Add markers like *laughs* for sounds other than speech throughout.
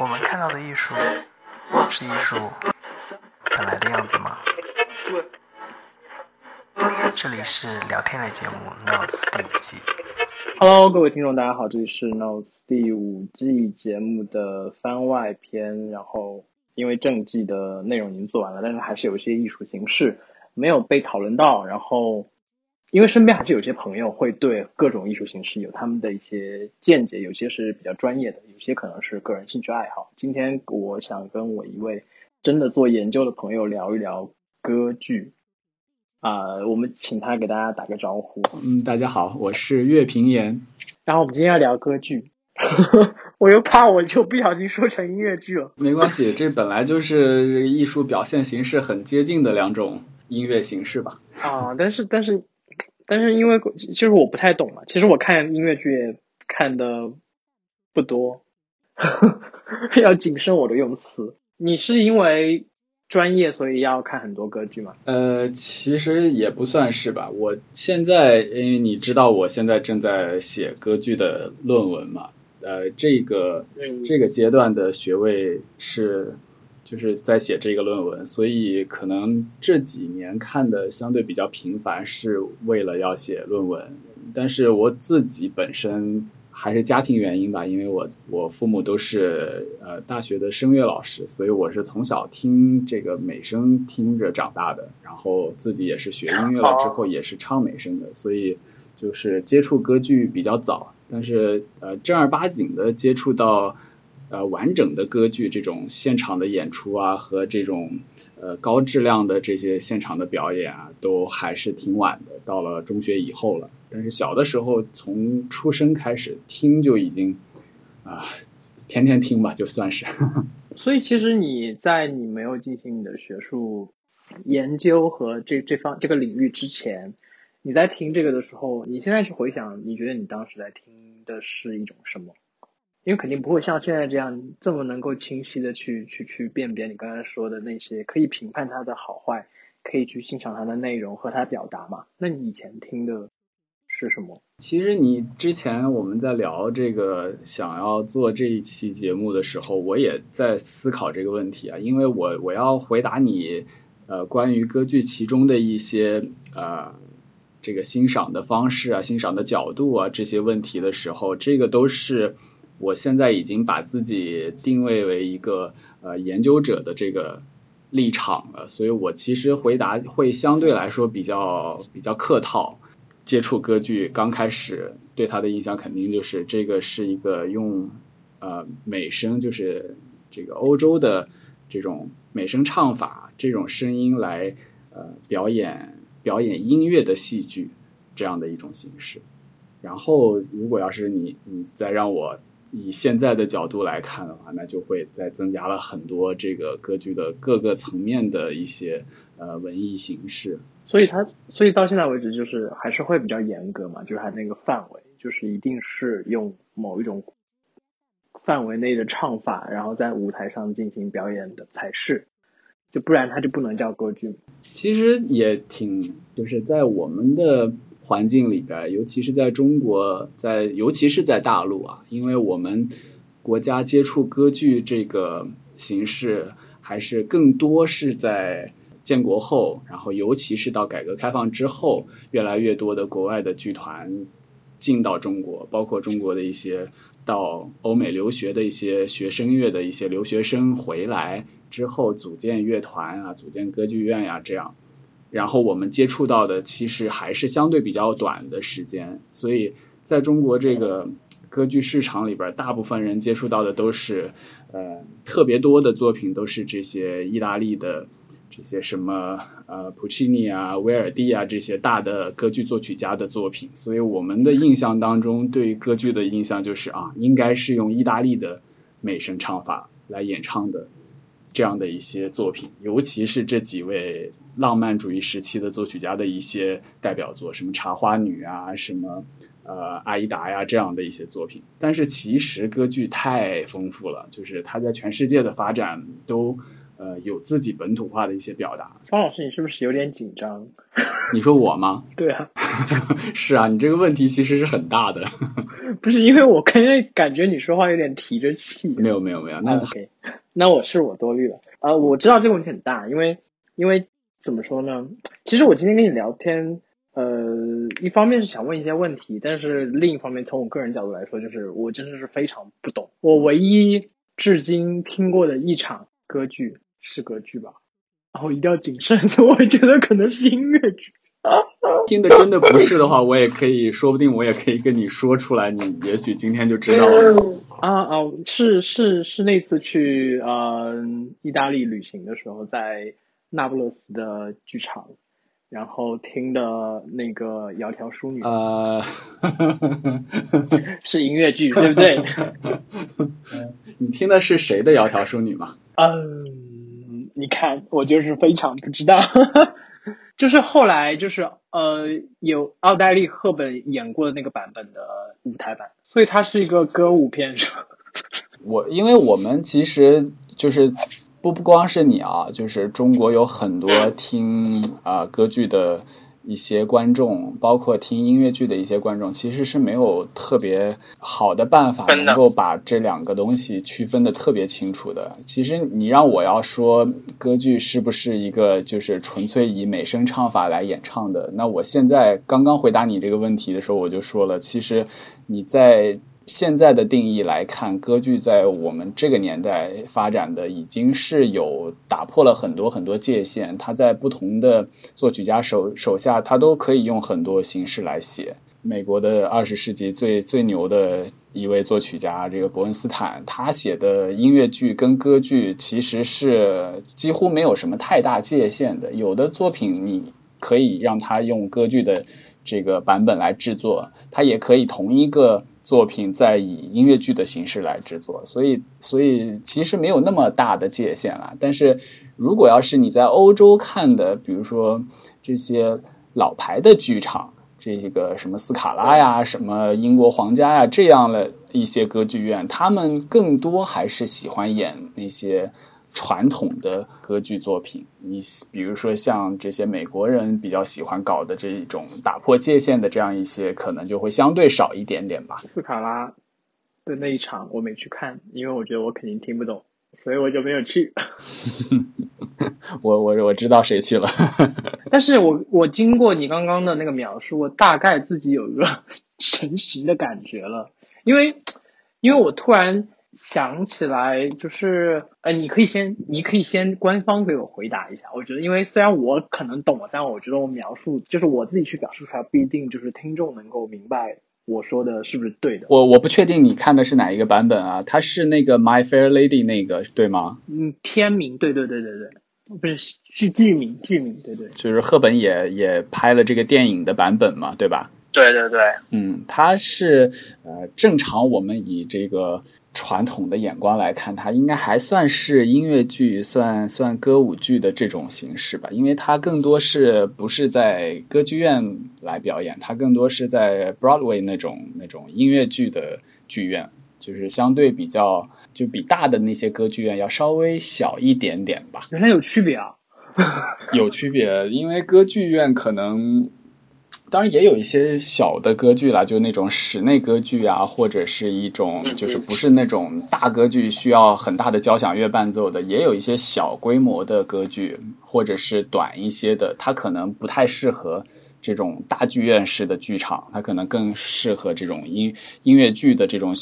我们看到的艺术是艺术本来的样子吗？这里是聊天类节目《Notes》第五季。Hello，各位听众，大家好，这里是 Notes 第五季节目的番外篇。然后，因为正季的内容已经做完了，但是还是有一些艺术形式没有被讨论到。然后，因为身边还是有些朋友会对各种艺术形式有他们的一些见解，有些是比较专业的，有些可能是个人兴趣爱好。今天我想跟我一位真的做研究的朋友聊一聊歌剧。啊、我们请他给大家打个招呼。嗯，大家好，我是岳平言。然后我们今天要聊歌剧，*laughs* 我又怕我就不小心说成音乐剧了。没关系，这本来就是艺术表现形式很接近的两种音乐形式吧。*laughs* 啊，但是但是但是因为就是我不太懂嘛，其实我看音乐剧也看的不多，*laughs* 要谨慎我的用词。你是因为专业所以要看很多歌剧吗？呃，其实也不算是吧。我现在，因为你知道，我现在正在写歌剧的论文嘛。呃，这个嗯这个阶段的学位是就是在写这个论文，所以可能这几年看的相对比较频繁，是为了要写论文。但是我自己本身还是家庭原因吧，因为我我父母都是呃大学的声乐老师，所以我是从小听这个美声听着长大的，然后自己也是学音乐了之后也是唱美声的，所以就是接触歌剧比较早，但是呃正儿八经的接触到呃完整的歌剧这种现场的演出啊和这种呃高质量的这些现场的表演啊，都还是挺晚的，到了中学以后了。但是小的时候从出生开始听就已经啊、天天听吧，就算是。*laughs* 所以其实你在你没有进行你的学术研究和这这方这个领域之前，你在听这个的时候，你现在去回想，你觉得你当时在听的是一种什么？因为肯定不会像现在这样这么能够清晰的去去去辨别你刚才说的那些，可以评判它的好坏，可以去欣赏它的内容和它表达嘛？那你以前听的是什么？其实你之前我们在聊这个想要做这一期节目的时候，我也在思考这个问题啊，因为我我要回答你呃关于歌剧其中的一些呃这个欣赏的方式啊、欣赏的角度啊这些问题的时候，这个都是我现在已经把自己定位为一个呃研究者的这个立场了，所以我其实回答会相对来说比较比较客套。接触歌剧刚开始对他的印象肯定就是这个是一个用呃美声，就是这个欧洲的这种美声唱法这种声音来呃表演表演音乐的戏剧这样的一种形式。然后如果要是你你再让我以现在的角度来看的话，那就会再增加了很多这个歌剧的各个层面的一些呃文艺形式。所以它，所以到现在为止，就是还是会比较严格嘛，就是它那个范围，就是一定是用某一种范围内的唱法，然后在舞台上进行表演的才是，就不然它就不能叫歌剧。其实也挺，就是在我们的环境里边，尤其是在中国，在尤其是在大陆啊，因为我们国家接触歌剧这个形式，还是更多是在建国后，然后尤其是到改革开放之后，越来越多的国外的剧团进到中国，包括中国的一些到欧美留学的一些学声乐的一些留学生回来之后，组建乐团啊，组建歌剧院呀、这样。然后我们接触到的其实还是相对比较短的时间，所以在中国这个歌剧市场里边，大部分人接触到的都是呃特别多的作品，都是这些意大利的这些什么呃普契尼啊、威尔第啊这些大的歌剧作曲家的作品，所以我们的印象当中，对于歌剧的印象就是啊，应该是用意大利的美声唱法来演唱的。这样的一些作品，尤其是这几位浪漫主义时期的作曲家的一些代表作，什么《茶花女》啊，什么呃阿依达呀这样的一些作品。但是其实歌剧太丰富了，就是它在全世界的发展都呃有自己本土化的一些表达。方老师，你是不是有点紧张？*laughs* 你说我吗？*laughs* 对啊，*laughs* 是啊，你这个问题其实是很大的。不是因为我刚才感觉你说话有点提着气。没有没有没有，那那我是我多虑了。呃，我知道这个问题很大，因为因为怎么说呢？其实我今天跟你聊天，呃，一方面是想问一些问题，但是另一方面从我个人角度来说，就是我真的是非常不懂。我唯一至今听过的一场歌剧是歌剧吧，然后一定要谨慎，*laughs* 我觉得可能是音乐剧。*laughs* 听的真的不是的话，我也可以说不定我也可以跟你说出来，你也许今天就知道了。啊啊，是是是，那次去呃意大利旅行的时候，在那不勒斯的剧场，然后听的那个《窈窕淑女》呃，*laughs* 是音乐剧，对不对？*laughs* 你听的是谁的《窈窕淑女》吗？嗯，你看，我就是非常不知道。就是后来就是呃有奥黛丽·赫本演过的那个版本的舞台版，所以它是一个歌舞片，是吧？*laughs* 我因为我们其实就是不不光是你啊，就是中国有很多听啊、歌剧的一些观众，包括听音乐剧的一些观众，其实是没有特别好的办法能够把这两个东西区分的特别清楚的。其实你让我要说歌剧是不是一个就是纯粹以美声唱法来演唱的，那我现在刚刚回答你这个问题的时候，我就说了，其实你在现在的定义来看，歌剧在我们这个年代发展的已经是有打破了很多很多界限。它在不同的作曲家手手下，它都可以用很多形式来写。美国的二十世纪最最牛的一位作曲家，这个伯恩斯坦，他写的音乐剧跟歌剧其实是几乎没有什么太大界限的。有的作品你可以让他用歌剧的这个版本来制作，它也可以同一个作品再以音乐剧的形式来制作，所以所以其实没有那么大的界限了。但是如果要是你在欧洲看的，比如说这些老牌的剧场，这个什么斯卡拉呀、什么英国皇家呀这样的一些歌剧院，他们更多还是喜欢演那些传统的歌剧作品。你比如说像这些美国人比较喜欢搞的这一种打破界限的这样一些，可能就会相对少一点点吧。斯卡拉的那一场我没去看，因为我觉得我肯定听不懂，所以我就没有去。*laughs* 我我我知道谁去了，*laughs* 但是我我经过你刚刚的那个描述，我大概自己有一个 *laughs* 成型的感觉了，因为因为我突然想起来，就是呃，你可以先你可以先官方给我回答一下，我觉得因为虽然我可能懂了，但我觉得我描述就是我自己去表述出来，不一定就是听众能够明白我说的是不是对的。我我不确定你看的是哪一个版本啊？它是那个 My Fair Lady 那个对吗？嗯，片名对对对对对，不是剧剧名剧名对对。就是赫本也也拍了这个电影的版本嘛，对吧？对对对，嗯，它是呃，正常我们以这个传统的眼光来看，它应该还算是音乐剧，算算歌舞剧的这种形式吧，因为它更多是不是在歌剧院来表演，它更多是在 Broadway 那种那种音乐剧的剧院，就是相对比较就比大的那些歌剧院要稍微小一点点吧。原来有区别啊！有区别，因为歌剧院可能，当然也有一些小的歌剧啦，就那种室内歌剧啊，或者是一种就是不是那种大歌剧需要很大的交响乐伴奏的，也有一些小规模的歌剧，或者是短一些的，它可能不太适合这种大剧院式的剧场，它可能更适合这种音音乐剧的这种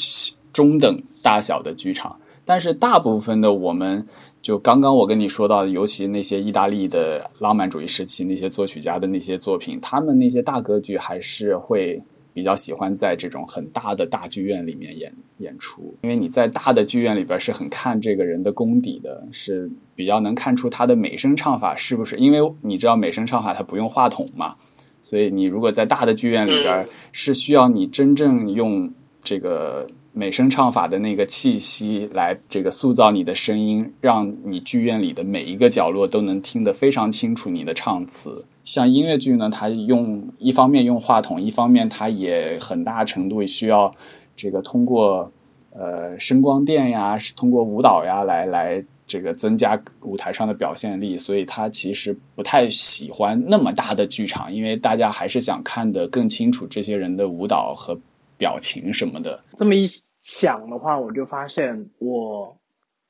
中等大小的剧场。但是大部分的我们就刚刚我跟你说到的，尤其那些意大利的浪漫主义时期那些作曲家的那些作品，他们那些大歌剧还是会比较喜欢在这种很大的大剧院里面演演出，因为你在大的剧院里边是很看这个人的功底的，是比较能看出他的美声唱法是不是，因为你知道美声唱法它不用话筒嘛，所以你如果在大的剧院里边是需要你真正用这个。美声唱法的那个气息来这个塑造你的声音，让你剧院里的每一个角落都能听得非常清楚你的唱词。像音乐剧呢，它用一方面用话筒，一方面它也很大程度需要这个通过呃声光电呀，通过舞蹈呀来来这个增加舞台上的表现力。所以它其实不太喜欢那么大的剧场，因为大家还是想看得更清楚这些人的舞蹈和。表情什么的。这么一想的话，我就发现我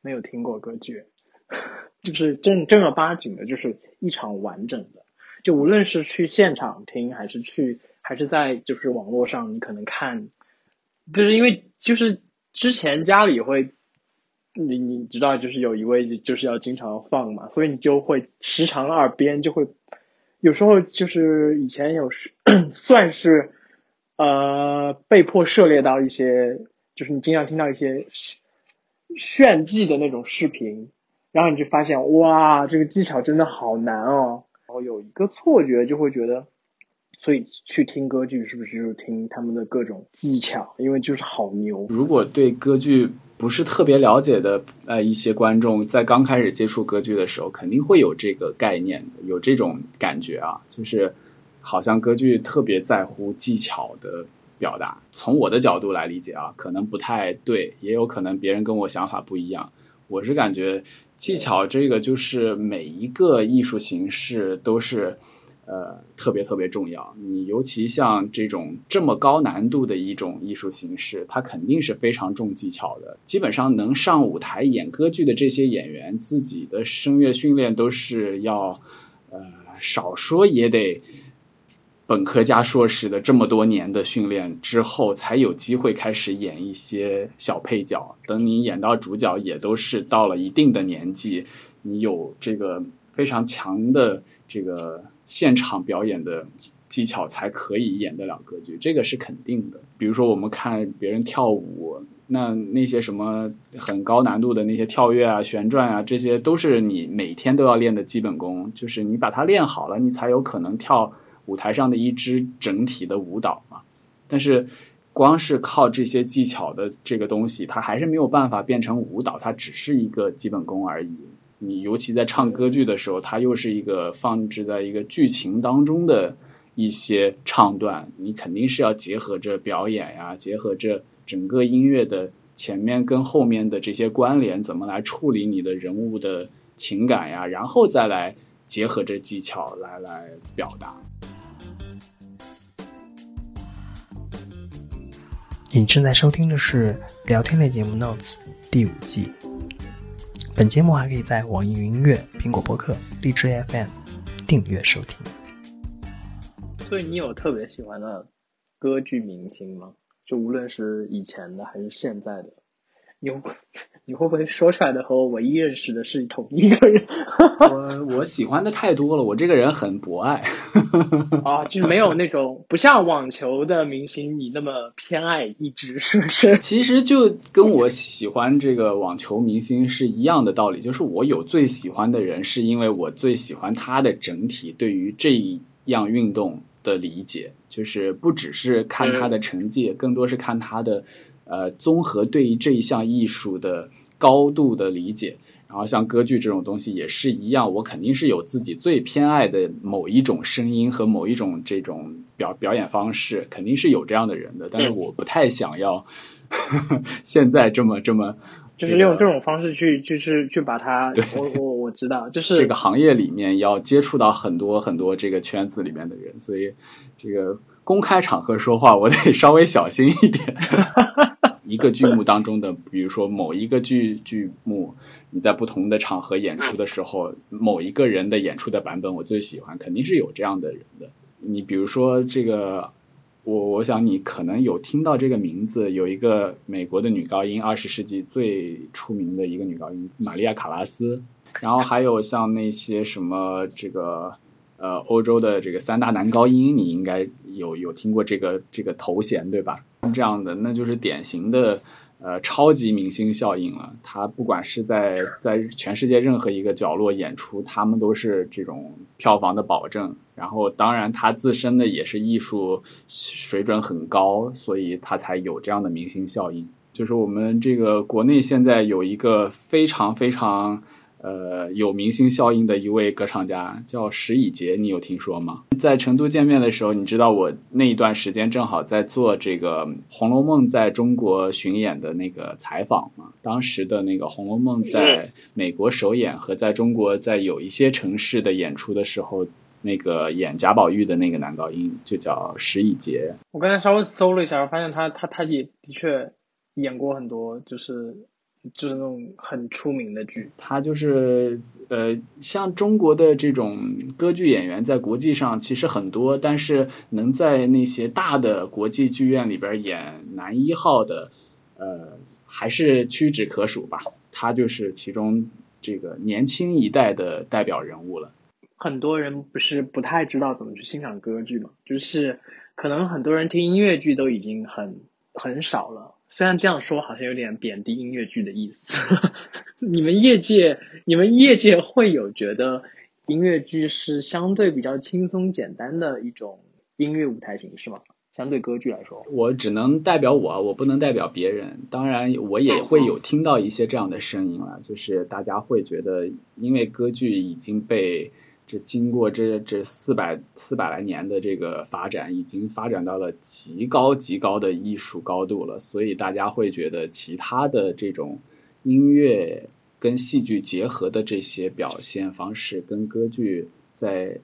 没有听过歌剧，*laughs* 就是正正儿八经的，就是一场完整的。就无论是去现场听，还是去，还是在就是网络上，你可能看，就是因为就是之前家里会，你你知道，就是有一位就是要经常放嘛，所以你就会时常耳边就会，有时候就是以前有时 *coughs* 算是呃被迫涉猎到一些，就是你经常听到一些炫技的那种视频，然后你就发现哇，这个技巧真的好难哦。然后有一个错觉，就会觉得，所以去听歌剧是不是就是听他们的各种技巧？因为就是好牛。如果对歌剧不是特别了解的呃一些观众，在刚开始接触歌剧的时候，肯定会有这个概念，有这种感觉啊，就是好像歌剧特别在乎技巧的表达。从我的角度来理解啊，可能不太对，也有可能别人跟我想法不一样。我是感觉。技巧这个就是每一个艺术形式都是，呃，特别特别重要。你尤其像这种这么高难度的一种艺术形式，它肯定是非常重技巧的。基本上能上舞台演歌剧的这些演员，自己的声乐训练都是要，呃，少说也得。本科加硕士的这么多年的训练之后，才有机会开始演一些小配角。等你演到主角，也都是到了一定的年纪，你有这个非常强的这个现场表演的技巧，才可以演得了歌剧。这个是肯定的。比如说，我们看别人跳舞，那那些什么很高难度的那些跳跃啊、旋转啊，这些都是你每天都要练的基本功。就是你把它练好了，你才有可能跳。舞台上的一支整体的舞蹈嘛，但是光是靠这些技巧的这个东西，它还是没有办法变成舞蹈，它只是一个基本功而已。你尤其在唱歌剧的时候，它又是一个放置在一个剧情当中的一些唱段，你肯定是要结合着表演呀，结合着整个音乐的前面跟后面的这些关联，怎么来处理你的人物的情感呀，然后再来结合着技巧来来表达。你正在收听的是聊天类节目《Notes》第五季。本节目还可以在网易云音乐、苹果播客、荔枝 FM 订阅收听。所以你有特别喜欢的歌剧明星吗？就无论是以前的还是现在的，有。*laughs* 你会不会说出来的和我唯一认识的是同一个人？*laughs* 我我喜欢的太多了，我这个人很博爱 *laughs* 啊，就是没有那种不像网球的明星你那么偏爱一支，是不是？其实就跟我喜欢这个网球明星是一样的道理，就是我有最喜欢的人，是因为我最喜欢他的整体对于这一样运动的理解，就是不只是看他的成绩，更多是看他的。呃，综合对于这一项艺术的高度的理解，然后像歌剧这种东西也是一样，我肯定是有自己最偏爱的某一种声音和某一种这种表表演方式，肯定是有这样的人的。但是我不太想要 *laughs* 现在这么这么，就是用这种方式去，就是去把它。*laughs* 对，我我我知道，就是这个行业里面要接触到很多很多这个圈子里面的人，所以这个公开场合说话，我得稍微小心一点。*laughs* 一个剧目当中的，比如说某一个剧剧目，你在不同的场合演出的时候，某一个人的演出的版本我最喜欢，肯定是有这样的人的。你比如说这个，我我想你可能有听到这个名字，有一个美国的女高音，二十世纪最出名的一个女高音玛利亚卡拉斯，然后还有像那些什么这个。呃，欧洲的这个三大男高音，你应该有有听过这个这个头衔对吧？这样的，那就是典型的呃超级明星效应了。他不管是在在全世界任何一个角落演出，他们都是这种票房的保证。然后，当然他自身的也是艺术水准很高，所以他才有这样的明星效应。就是我们这个国内现在有一个非常非常。呃，有明星效应的一位歌唱家叫石以洁，你有听说吗？在成都见面的时候，你知道我那一段时间正好在做这个《红楼梦》在中国巡演的那个采访吗？当时的那个《红楼梦》在美国首演和在中国在有一些城市的演出的时候，那个演贾宝玉的那个男高音就叫石以洁。我刚才稍微搜了一下，我发现他他他也的确演过很多，就是就是那种很出名的剧。他就是呃，像中国的这种歌剧演员，在国际上其实很多，但是能在那些大的国际剧院里边演男一号的，呃，还是屈指可数吧。他就是其中这个年轻一代的代表人物了。很多人不是不太知道怎么去欣赏歌剧嘛，就是可能很多人听音乐剧都已经很很少了。虽然这样说好像有点贬低音乐剧的意思。*laughs* 你们业界，你们业界会有觉得音乐剧是相对比较轻松简单的一种音乐舞台形式吗？相对歌剧来说，我只能代表我，我不能代表别人。当然，我也会有听到一些这样的声音了，就是大家会觉得，因为歌剧已经被。这经过这这四百四百来年的这个发展，已经发展到了极高极高的艺术高度了，所以大家会觉得其他的这种音乐跟戏剧结合的这些表现方式，跟歌剧在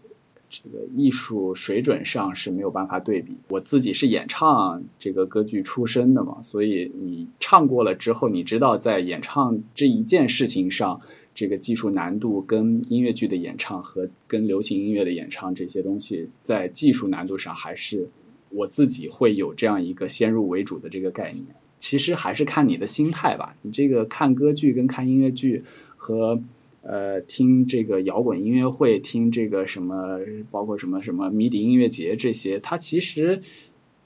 这个艺术水准上是没有办法对比。我自己是演唱这个歌剧出身的嘛，所以你唱过了之后，你知道在演唱这一件事情上。这个技术难度跟音乐剧的演唱和跟流行音乐的演唱这些东西，在技术难度上还是我自己会有这样一个先入为主的这个概念。其实还是看你的心态吧。你这个看歌剧跟看音乐剧和呃听这个摇滚音乐会、听这个什么，包括什么什么迷笛音乐节这些，它其实。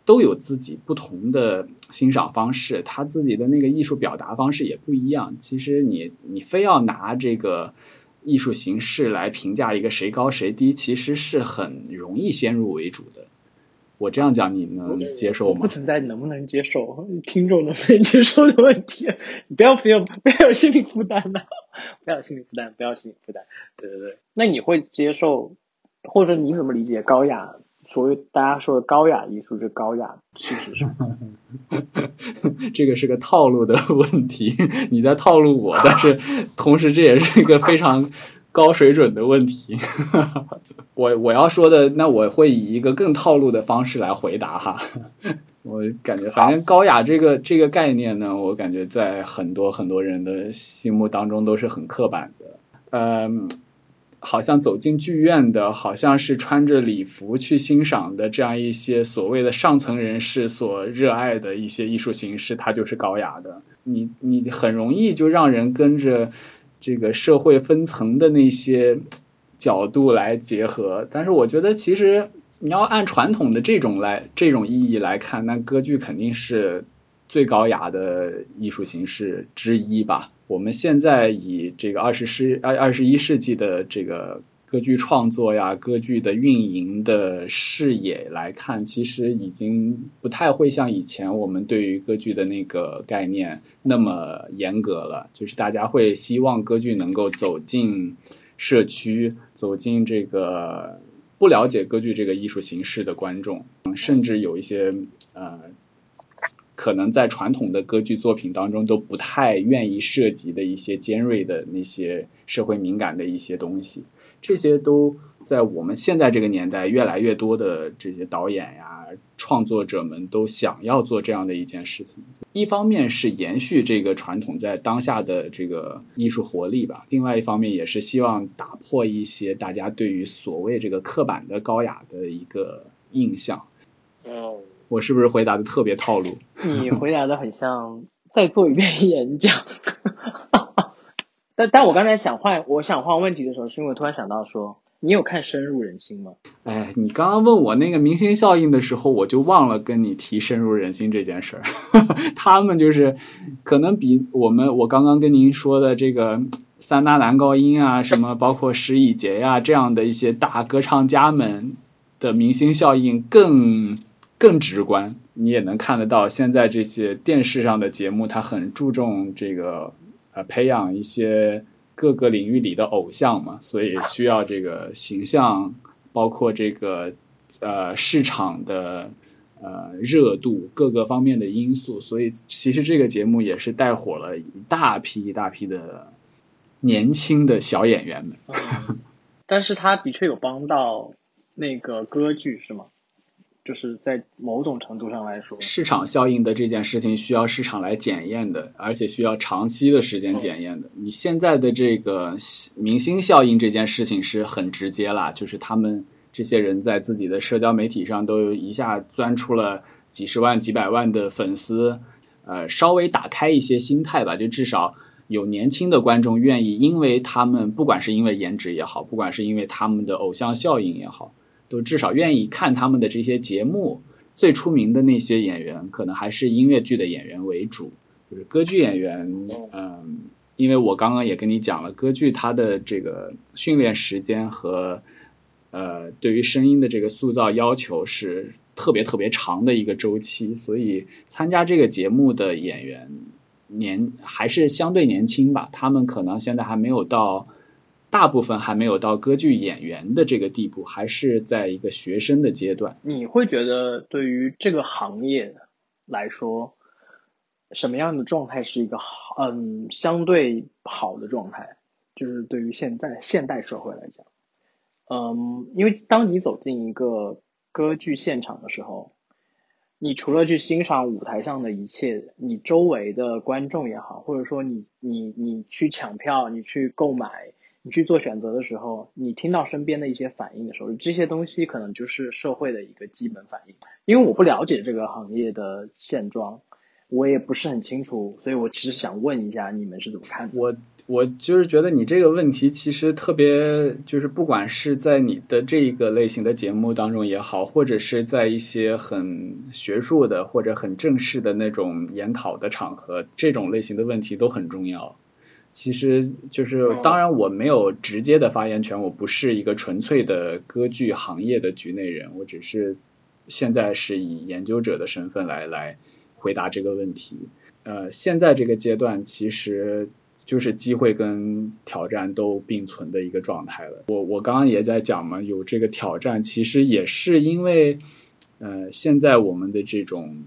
都有自己不同的欣赏方式，他自己的那个艺术表达方式也不一样。其实你你非要拿这个艺术形式来评价一个谁高谁低，其实是很容易先入为主的。我这样讲你能接受吗？不存在能不能接受，*laughs* 听众能不能接受的问题。你不要不要不要有心理负担呐，*laughs* 不要有心理负担，不要心理负担。对对对，那你会接受，或者你怎么理解高雅？所谓大家说的高雅艺术，这高雅是指什么？*laughs* 这个是个套路的问题，你在套路我，但是同时这也是一个非常高水准的问题。*laughs* 我我要说的，那我会以一个更套路的方式来回答哈。*laughs* 我感觉，反正高雅这个这个概念呢，我感觉在很多很多人的心目当中都是很刻板的。嗯。好像走进剧院的，好像是穿着礼服去欣赏的这样一些所谓的上层人士所热爱的一些艺术形式，它就是高雅的。你你很容易就让人跟着这个社会分层的那些角度来结合。但是我觉得，其实你要按传统的这种来这种意义来看，那歌剧肯定是最高雅的艺术形式之一吧。我们现在以这个二十世二二十一世纪的这个歌剧创作呀、歌剧的运营的视野来看，其实已经不太会像以前我们对于歌剧的那个概念那么严格了。就是大家会希望歌剧能够走进社区，走进这个不了解歌剧这个艺术形式的观众，甚至有一些呃。可能在传统的歌剧作品当中都不太愿意涉及的一些尖锐的那些社会敏感的一些东西，这些都在我们现在这个年代，越来越多的这些导演呀、创作者们都想要做这样的一件事情。一方面是延续这个传统在当下的这个艺术活力吧，另外一方面也是希望打破一些大家对于所谓这个刻板的高雅的一个印象。哦。我是不是回答的特别套路？你回答的很像再做一遍演讲。但但我刚才想换，我想换问题的时候，是因为突然想到说，你有看《深入人心》吗？哎，你刚刚问我那个明星效应的时候，我就忘了跟你提《深入人心》这件事儿。*laughs* 他们就是可能比我们我刚刚跟您说的这个三大男高音啊，什么包括石以洁呀这样的一些大歌唱家们的明星效应更。更直观，你也能看得到，现在这些电视上的节目，它很注重这个呃培养一些各个领域里的偶像嘛，所以需要这个形象，包括这个呃市场的呃热度各个方面的因素，所以其实这个节目也是带火了一大批一大批的年轻的小演员们。*laughs* 但是他的确有帮到那个歌剧是吗？就是在某种程度上来说，市场效应的这件事情需要市场来检验的，而且需要长期的时间检验的。你现在的这个明星效应这件事情是很直接啦，就是他们这些人在自己的社交媒体上都一下钻出了几十万、几百万的粉丝，呃，稍微打开一些心态吧，就至少有年轻的观众愿意，因为他们不管是因为颜值也好，不管是因为他们的偶像效应也好。都至少愿意看他们的这些节目，最出名的那些演员，可能还是音乐剧的演员为主，就是歌剧演员。嗯，因为我刚刚也跟你讲了，歌剧它的这个训练时间和呃，对于声音的这个塑造要求是特别特别长的一个周期，所以参加这个节目的演员年还是相对年轻吧，他们可能现在还没有到。大部分还没有到歌剧演员的这个地步，还是在一个学生的阶段。你会觉得对于这个行业来说，什么样的状态是一个好嗯相对好的状态？就是对于现在现代社会来讲，嗯，因为当你走进一个歌剧现场的时候，你除了去欣赏舞台上的一切，你周围的观众也好，或者说你你你去抢票，你去购买。你去做选择的时候，你听到身边的一些反应的时候，这些东西可能就是社会的一个基本反应。因为我不了解这个行业的现状，我也不是很清楚，所以我其实想问一下你们是怎么看的？我我就是觉得你这个问题其实特别，就是不管是在你的这一个类型的节目当中也好，或者是在一些很学术的或者很正式的那种研讨的场合，这种类型的问题都很重要。其实就是，当然我没有直接的发言权，我不是一个纯粹的歌剧行业的局内人，我只是现在是以研究者的身份来来回答这个问题。呃，现在这个阶段其实就是机会跟挑战都并存的一个状态了。我我刚刚也在讲嘛，有这个挑战，其实也是因为，呃，现在我们的这种。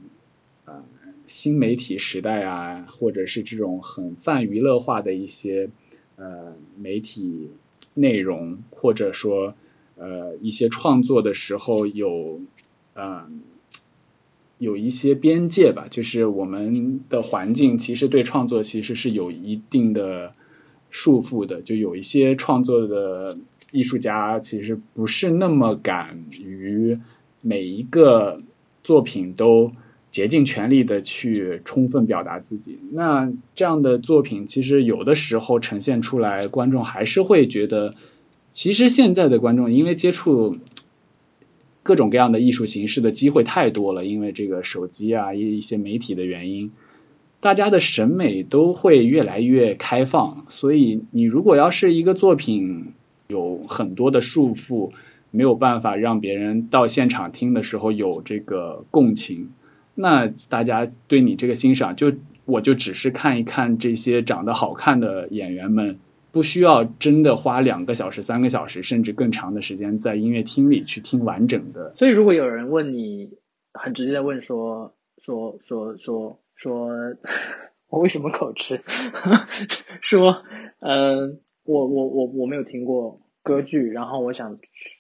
新媒体时代啊，或者是这种很泛娱乐化的一些呃媒体内容，或者说呃一些创作的时候有嗯有一些边界吧，就是我们的环境其实对创作其实是有一定的束缚的，就有一些创作的艺术家其实不是那么敢于每一个作品都。竭尽全力的去充分表达自己，那这样的作品其实有的时候呈现出来，观众还是会觉得，其实现在的观众因为接触各种各样的艺术形式的机会太多了，因为这个手机啊一一些媒体的原因，大家的审美都会越来越开放，所以你如果要是一个作品有很多的束缚，没有办法让别人到现场听的时候有这个共情。那大家对你这个欣赏，就我就只是看一看这些长得好看的演员们，不需要真的花两个小时、三个小时，甚至更长的时间在音乐厅里去听完整的。所以，如果有人问你，很直接的问说说说说说，*laughs* 我为什么口吃？*laughs* 说，嗯，我我我我没有听过歌剧，然后我想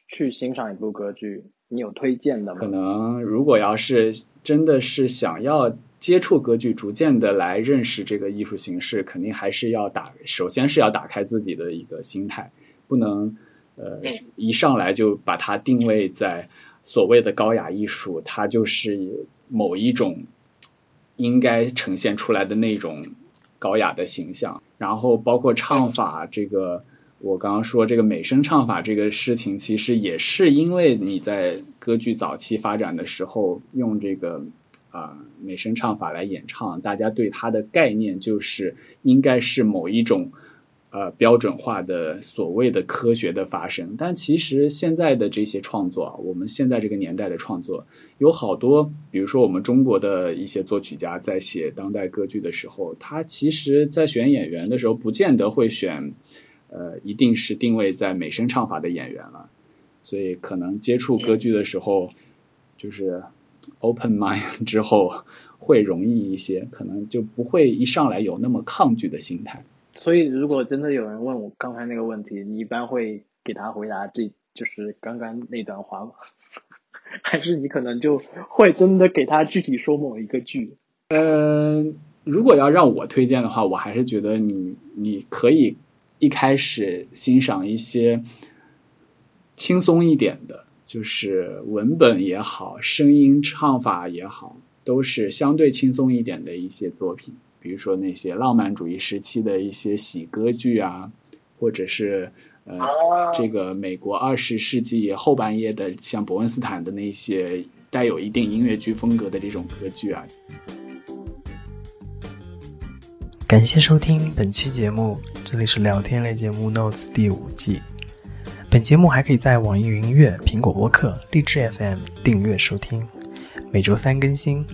去欣赏一部歌剧。你有推荐的吗？可能如果要是真的是想要接触歌剧，逐渐的来认识这个艺术形式，肯定还是要打，首先是要打开自己的一个心态，不能呃一上来就把它定位在所谓的高雅艺术，它就是某一种应该呈现出来的那种高雅的形象，然后包括唱法这个。我刚刚说这个美声唱法这个事情，其实也是因为你在歌剧早期发展的时候用这个啊美声唱法来演唱，大家对它的概念就是应该是某一种呃标准化的所谓的科学的发声。但其实现在的这些创作，我们现在这个年代的创作有好多，比如说我们中国的一些作曲家在写当代歌剧的时候，他其实在选演员的时候，不见得会选。呃，一定是定位在美声唱法的演员了，所以可能接触歌剧的时候，就是 open mind *laughs* 之后会容易一些，可能就不会一上来有那么抗拒的心态。所以，如果真的有人问我刚才那个问题，你一般会给他回答这就是刚刚那段话吗？*laughs* 还是你可能就会真的给他具体说某一个剧？嗯，如果要让我推荐的话，我还是觉得你你可以一开始欣赏一些轻松一点的，就是文本也好，声音唱法也好，都是相对轻松一点的一些作品。比如说那些浪漫主义时期的一些喜歌剧啊，或者是呃这个美国二十世纪后半叶的像伯恩斯坦的那些带有一定音乐剧风格的这种歌剧啊。感谢收听本期节目，这里是聊天类节目《Notes》第五季。本节目还可以在网易云音乐、苹果播客、荔枝 FM 订阅收听，每周三更新。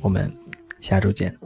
我们下周见。